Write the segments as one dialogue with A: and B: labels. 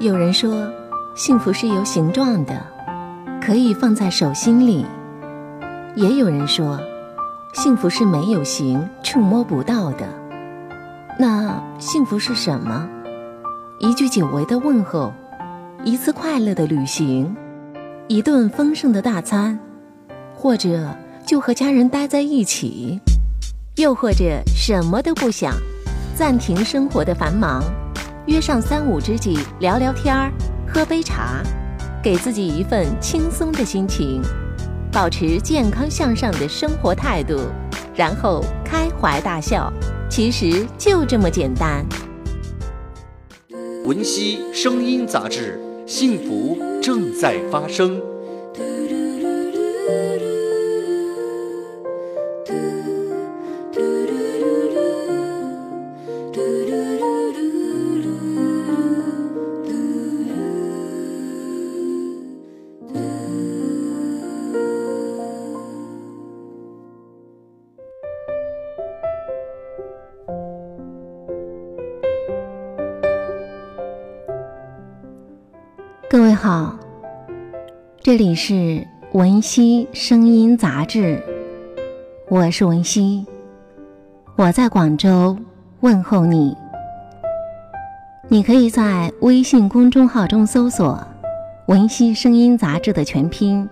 A: 有人说，幸福是有形状的，可以放在手心里；也有人说，幸福是没有形、触摸不到的。那幸福是什么？一句久违的问候，一次快乐的旅行，一顿丰盛的大餐，或者就和家人待在一起，又或者什么都不想，暂停生活的繁忙。约上三五知己聊聊天儿，喝杯茶，给自己一份轻松的心情，保持健康向上的生活态度，然后开怀大笑。其实就这么简单。
B: 文熙声音杂志，幸福正在发生。
A: 各位好，这里是文熙声音杂志，我是文熙，我在广州问候你。你可以在微信公众号中搜索“文熙声音杂志”的全拼，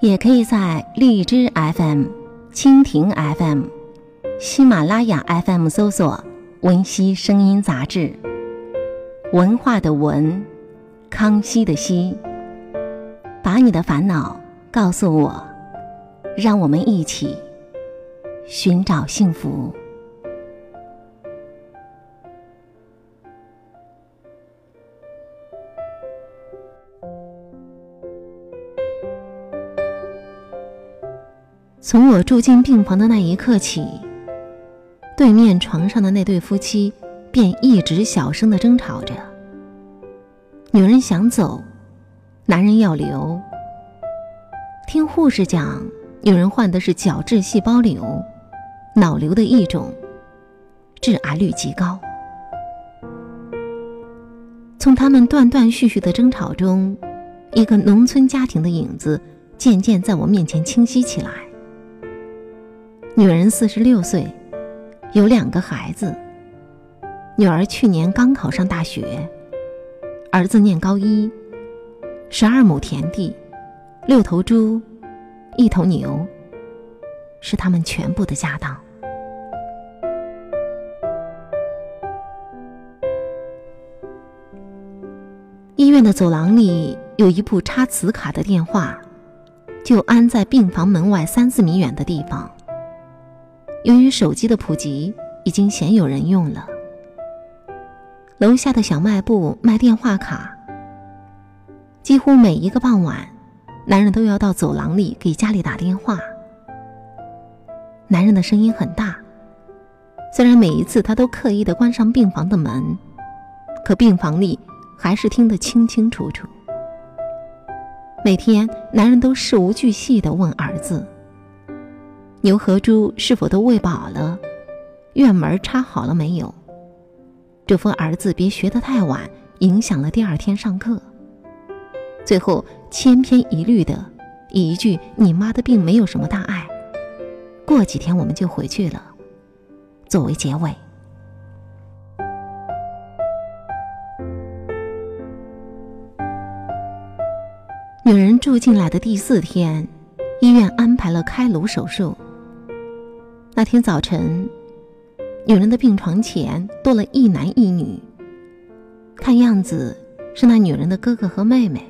A: 也可以在荔枝 FM、蜻蜓 FM、喜马拉雅 FM 搜索“文熙声音杂志”，文化的文。康熙的熙，把你的烦恼告诉我，让我们一起寻找幸福。从我住进病房的那一刻起，对面床上的那对夫妻便一直小声的争吵着。女人想走，男人要留。听护士讲，女人患的是角质细胞瘤，脑瘤的一种，致癌率极高。从他们断断续续的争吵中，一个农村家庭的影子渐渐在我面前清晰起来。女人四十六岁，有两个孩子，女儿去年刚考上大学。儿子念高一，十二亩田地，六头猪，一头牛，是他们全部的家当。医院的走廊里有一部插磁卡的电话，就安在病房门外三四米远的地方。由于手机的普及，已经鲜有人用了。楼下的小卖部卖电话卡，几乎每一个傍晚，男人都要到走廊里给家里打电话。男人的声音很大，虽然每一次他都刻意的关上病房的门，可病房里还是听得清清楚楚。每天，男人都事无巨细的问儿子：“牛和猪是否都喂饱了？院门插好了没有？”嘱咐儿子别学得太晚，影响了第二天上课。最后千篇一律的以一句“你妈的病没有什么大碍，过几天我们就回去了”作为结尾。女人住进来的第四天，医院安排了开颅手术。那天早晨。女人的病床前多了一男一女，看样子是那女人的哥哥和妹妹。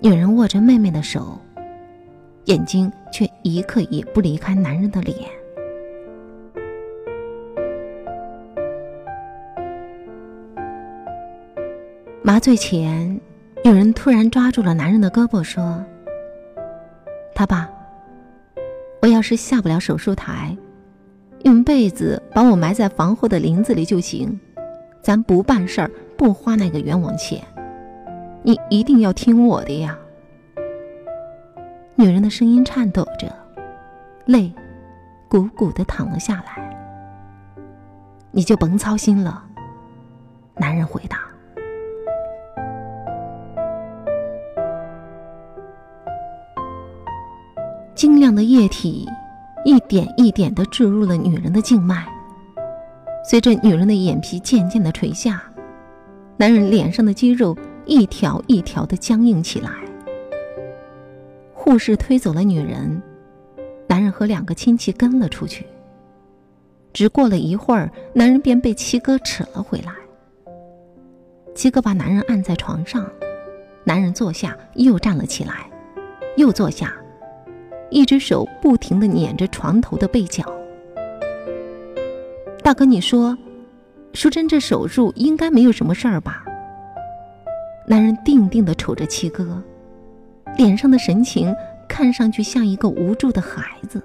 A: 女人握着妹妹的手，眼睛却一刻也不离开男人的脸。麻醉前，女人突然抓住了男人的胳膊，说：“他爸，我要是下不了手术台。”用被子把我埋在房后的林子里就行，咱不办事儿，不花那个冤枉钱。你一定要听我的呀！女人的声音颤抖着，泪汩汩的淌了下来。你就甭操心了，男人回答。晶亮的液体一点一点的注入了女人的静脉，随着女人的眼皮渐渐的垂下，男人脸上的肌肉一条一条的僵硬起来。护士推走了女人，男人和两个亲戚跟了出去。只过了一会儿，男人便被七哥扯了回来。七哥把男人按在床上，男人坐下，又站了起来，又坐下。一只手不停的捻着床头的被角。大哥，你说，淑珍这手术应该没有什么事儿吧？男人定定的瞅着七哥，脸上的神情看上去像一个无助的孩子。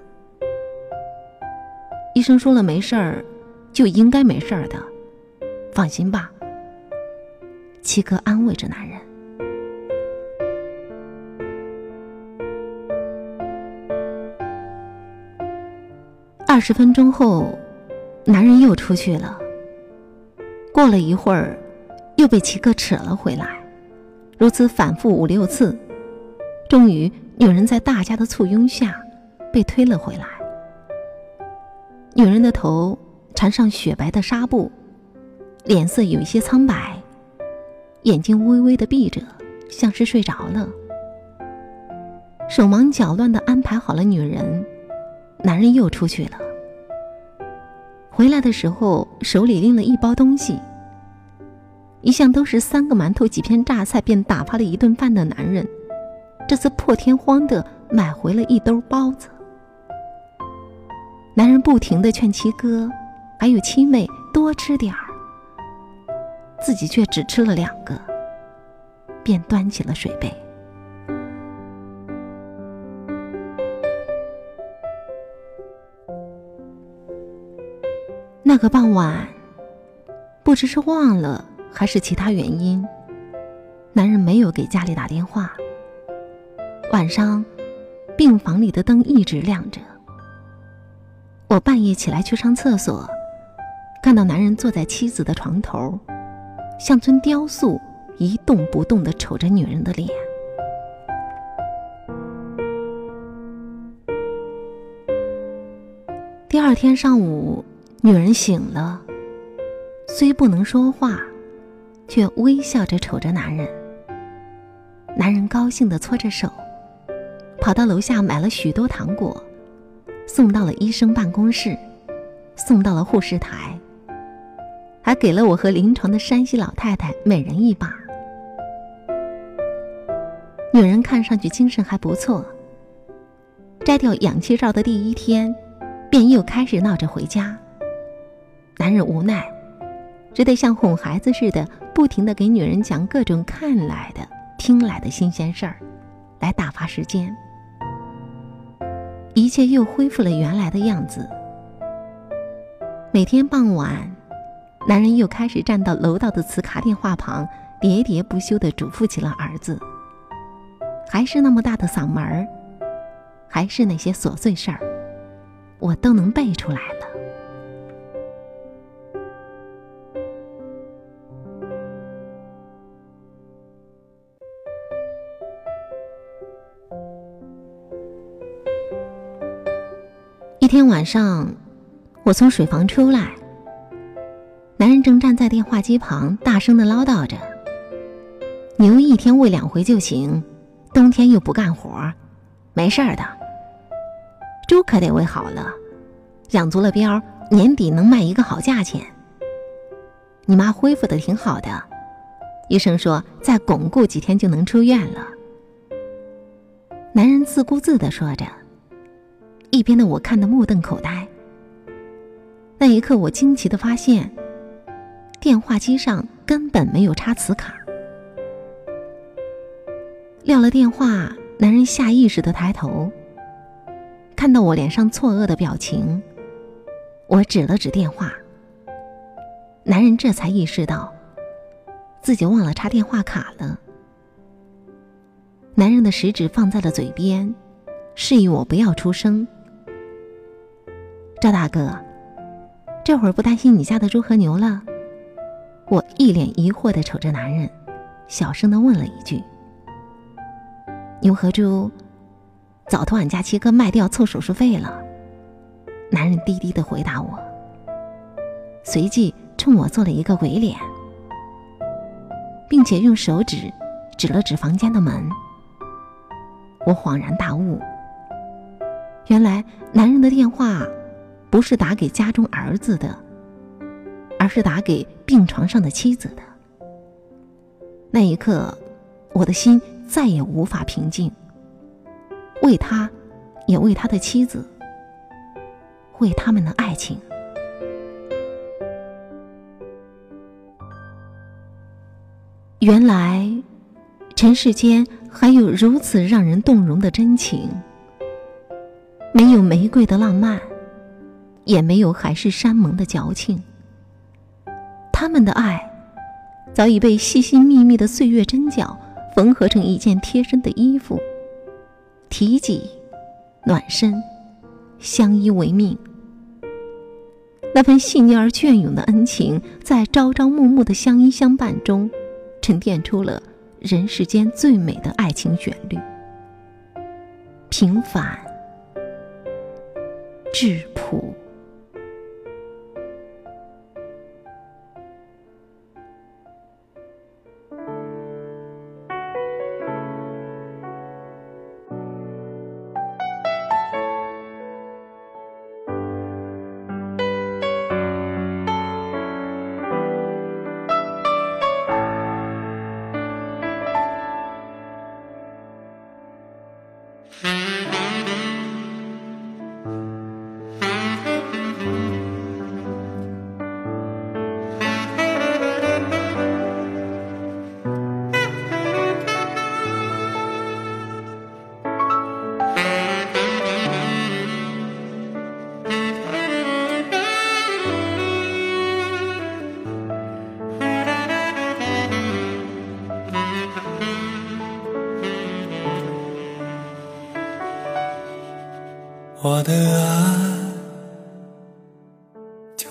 A: 医生说了没事儿，就应该没事儿的，放心吧。七哥安慰着男人。十分钟后，男人又出去了。过了一会儿，又被齐哥扯了回来，如此反复五六次，终于女人在大家的簇拥下被推了回来。女人的头缠上雪白的纱布，脸色有一些苍白，眼睛微微的闭着，像是睡着了。手忙脚乱的安排好了女人。男人又出去了，回来的时候手里拎了一包东西。一向都是三个馒头几片榨菜便打发了一顿饭的男人，这次破天荒的买回了一兜包子。男人不停的劝七哥，还有七妹多吃点儿，自己却只吃了两个，便端起了水杯。那个傍晚，不知是忘了还是其他原因，男人没有给家里打电话。晚上，病房里的灯一直亮着。我半夜起来去上厕所，看到男人坐在妻子的床头，像尊雕塑，一动不动的瞅着女人的脸。第二天上午。女人醒了，虽不能说话，却微笑着瞅着男人。男人高兴的搓着手，跑到楼下买了许多糖果，送到了医生办公室，送到了护士台，还给了我和临床的山西老太太每人一把。女人看上去精神还不错。摘掉氧气罩的第一天，便又开始闹着回家。男人无奈，只得像哄孩子似的，不停的给女人讲各种看来的、听来的新鲜事儿，来打发时间。一切又恢复了原来的样子。每天傍晚，男人又开始站到楼道的磁卡电话旁，喋喋不休的嘱咐起了儿子。还是那么大的嗓门儿，还是那些琐碎事儿，我都能背出来了。晚上，我从水房出来，男人正站在电话机旁，大声的唠叨着：“牛一天喂两回就行，冬天又不干活，没事儿的。猪可得喂好了，养足了膘，年底能卖一个好价钱。你妈恢复的挺好的，医生说再巩固几天就能出院了。”男人自顾自的说着。一边的我看得目瞪口呆。那一刻，我惊奇的发现，电话机上根本没有插磁卡。撂了电话，男人下意识的抬头，看到我脸上错愕的表情，我指了指电话。男人这才意识到，自己忘了插电话卡了。男人的食指放在了嘴边，示意我不要出声。赵大哥，这会儿不担心你家的猪和牛了？我一脸疑惑地瞅着男人，小声地问了一句：“牛和猪，早托俺家七哥卖掉凑手术费了。”男人低低地回答我，随即冲我做了一个鬼脸，并且用手指指了指房间的门。我恍然大悟，原来男人的电话不是打给家中儿子的，而是打给病床上的妻子的。那一刻，我的心再也无法平静，为他，也为他的妻子，为他们的爱情。原来，尘世间。还有如此让人动容的真情，没有玫瑰的浪漫，也没有海誓山盟的矫情。他们的爱，早已被细细密密的岁月针脚缝合成一件贴身的衣服，提己、暖身、相依为命。那份细腻而隽永的恩情，在朝朝暮暮的相依相伴中，沉淀出了。人世间最美的爱情旋律，平凡质朴。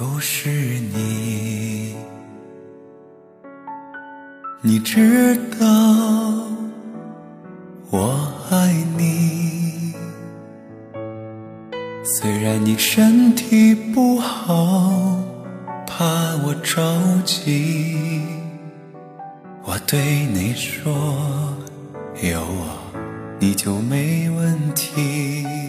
C: 就是你，你知道我爱你。虽然你身体不好，怕我着急，我对你说，有我你就没问题。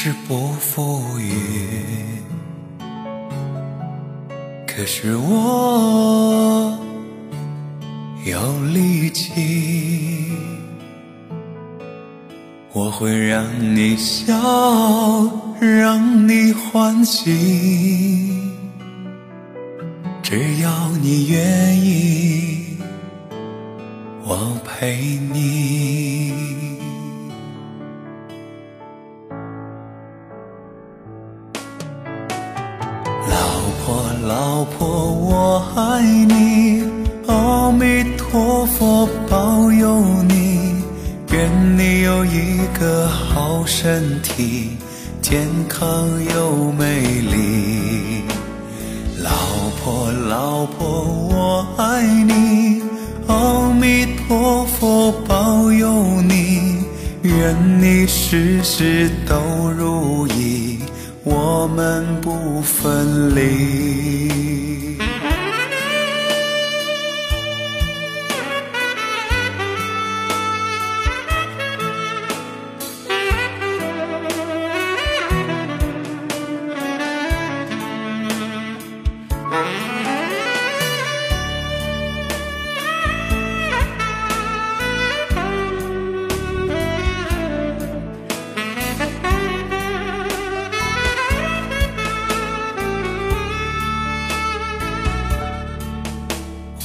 C: 是不富裕，可是我有力气，我会让你笑，让你欢喜，只要你愿意，我陪你。老婆，老婆我爱你，阿弥陀佛保佑你，愿你有一个好身体，健康又美丽。老婆，老婆，我爱你，阿弥陀佛保佑你，愿你事事都如意。我们不分离。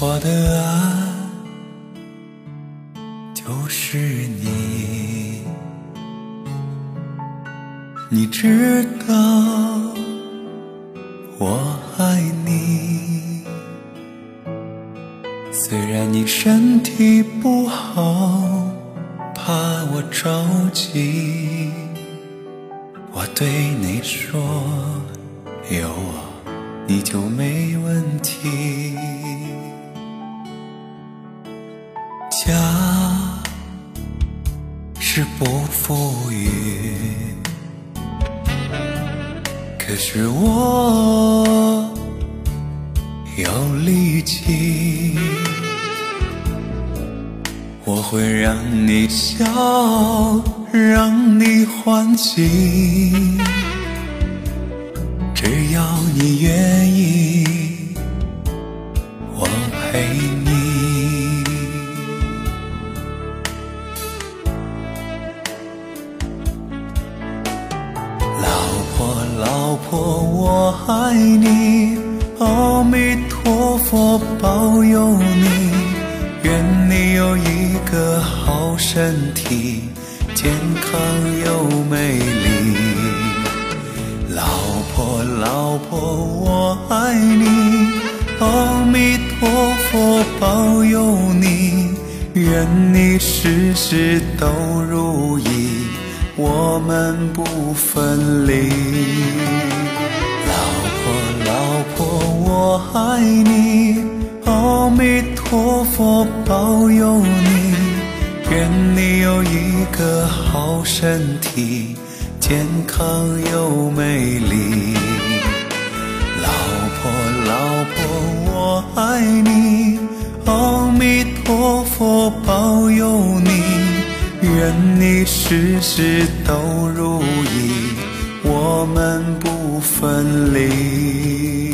C: 我的爱就是你，你知道是不富裕，可是我有力气。我会让你笑，让你欢喜，只要你愿意，老婆，我爱你，阿弥陀佛保佑你。愿你有一个好身体，健康又美丽。老婆，老婆，我爱你，阿弥陀佛保佑你。愿你事事都如意，我们不分离。老婆，老婆，我爱你。阿弥陀佛保佑你，愿你有一个好身体，健康又美丽。老婆，老婆，我爱你。阿弥陀佛保佑你，愿你事事都如意，我们不分离。